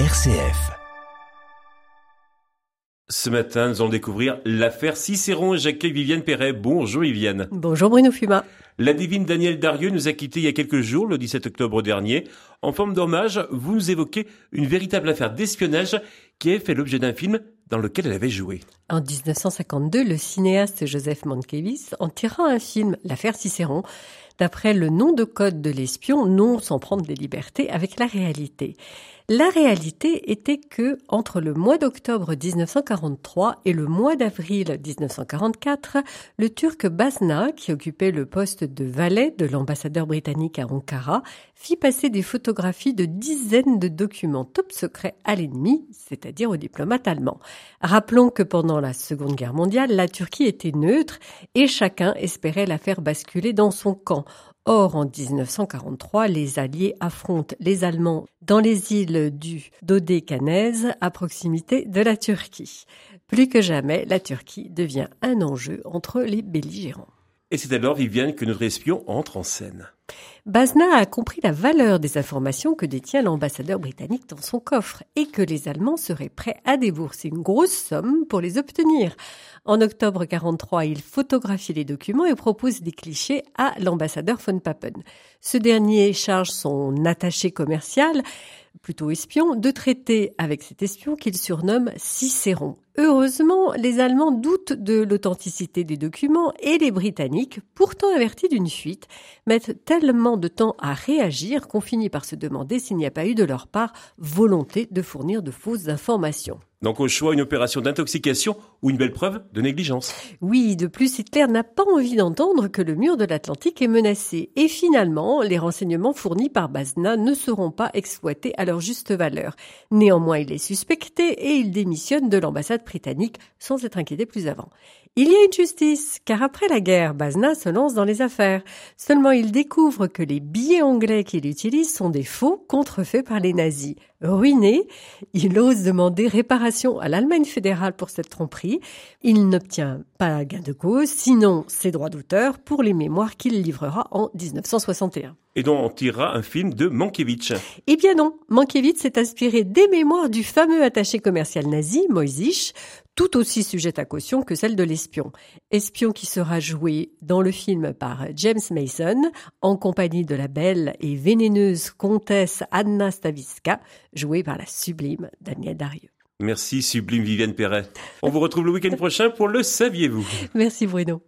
RCF. Ce matin, nous allons découvrir l'affaire Cicéron et j'accueille Viviane Perret. Bonjour Viviane. Bonjour Bruno Fuma. La divine Danielle Darieux nous a quittés il y a quelques jours, le 17 octobre dernier. En forme d'hommage, vous nous évoquez une véritable affaire d'espionnage qui a fait l'objet d'un film dans lequel elle avait joué. En 1952, le cinéaste Joseph Mankiewicz en tira un film, L'affaire Cicéron, d'après le nom de code de l'espion, non sans prendre des libertés avec la réalité. La réalité était que, entre le mois d'octobre 1943 et le mois d'avril 1944, le Turc Basna, qui occupait le poste de valet de l'ambassadeur britannique à Ankara, fit passer des photographies de dizaines de documents top secrets à l'ennemi, c'est-à-dire aux diplomates allemands. Rappelons que pendant la Seconde Guerre mondiale, la Turquie était neutre et chacun espérait la faire basculer dans son camp. Or, en 1943, les Alliés affrontent les Allemands dans les îles du Dodécanèse, à proximité de la Turquie. Plus que jamais, la Turquie devient un enjeu entre les belligérants. Et c'est alors, Viviane, que notre espion entre en scène. Bazna a compris la valeur des informations que détient l'ambassadeur britannique dans son coffre et que les Allemands seraient prêts à débourser une grosse somme pour les obtenir. En octobre 43, il photographie les documents et propose des clichés à l'ambassadeur von Papen. Ce dernier charge son attaché commercial plutôt espion, de traiter avec cet espion qu'il surnomme Cicéron. Heureusement, les Allemands doutent de l'authenticité des documents et les Britanniques, pourtant avertis d'une fuite, mettent tellement de temps à réagir qu'on finit par se demander s'il n'y a pas eu de leur part volonté de fournir de fausses informations. Donc au choix, une opération d'intoxication ou une belle preuve de négligence. Oui, de plus, Hitler n'a pas envie d'entendre que le mur de l'Atlantique est menacé. Et finalement, les renseignements fournis par Bazna ne seront pas exploités à leur juste valeur. Néanmoins, il est suspecté et il démissionne de l'ambassade britannique sans être inquiété plus avant. Il y a une justice, car après la guerre, Bazna se lance dans les affaires. Seulement il découvre que les billets anglais qu'il utilise sont des faux contrefaits par les nazis. Ruiné, il ose demander réparation à l'Allemagne fédérale pour cette tromperie. Il n'obtient pas gain de cause, sinon ses droits d'auteur pour les mémoires qu'il livrera en 1961 et dont on tirera un film de Mankiewicz. Eh bien non, Mankiewicz s'est inspiré des mémoires du fameux attaché commercial nazi, Moisich, tout aussi sujette à caution que celle de l'espion. Espion qui sera joué dans le film par James Mason, en compagnie de la belle et vénéneuse comtesse Anna Stavisca, jouée par la sublime Danielle Darieux. Merci, sublime Viviane Perret. On vous retrouve le week-end prochain pour le Saviez-vous? Merci Bruno.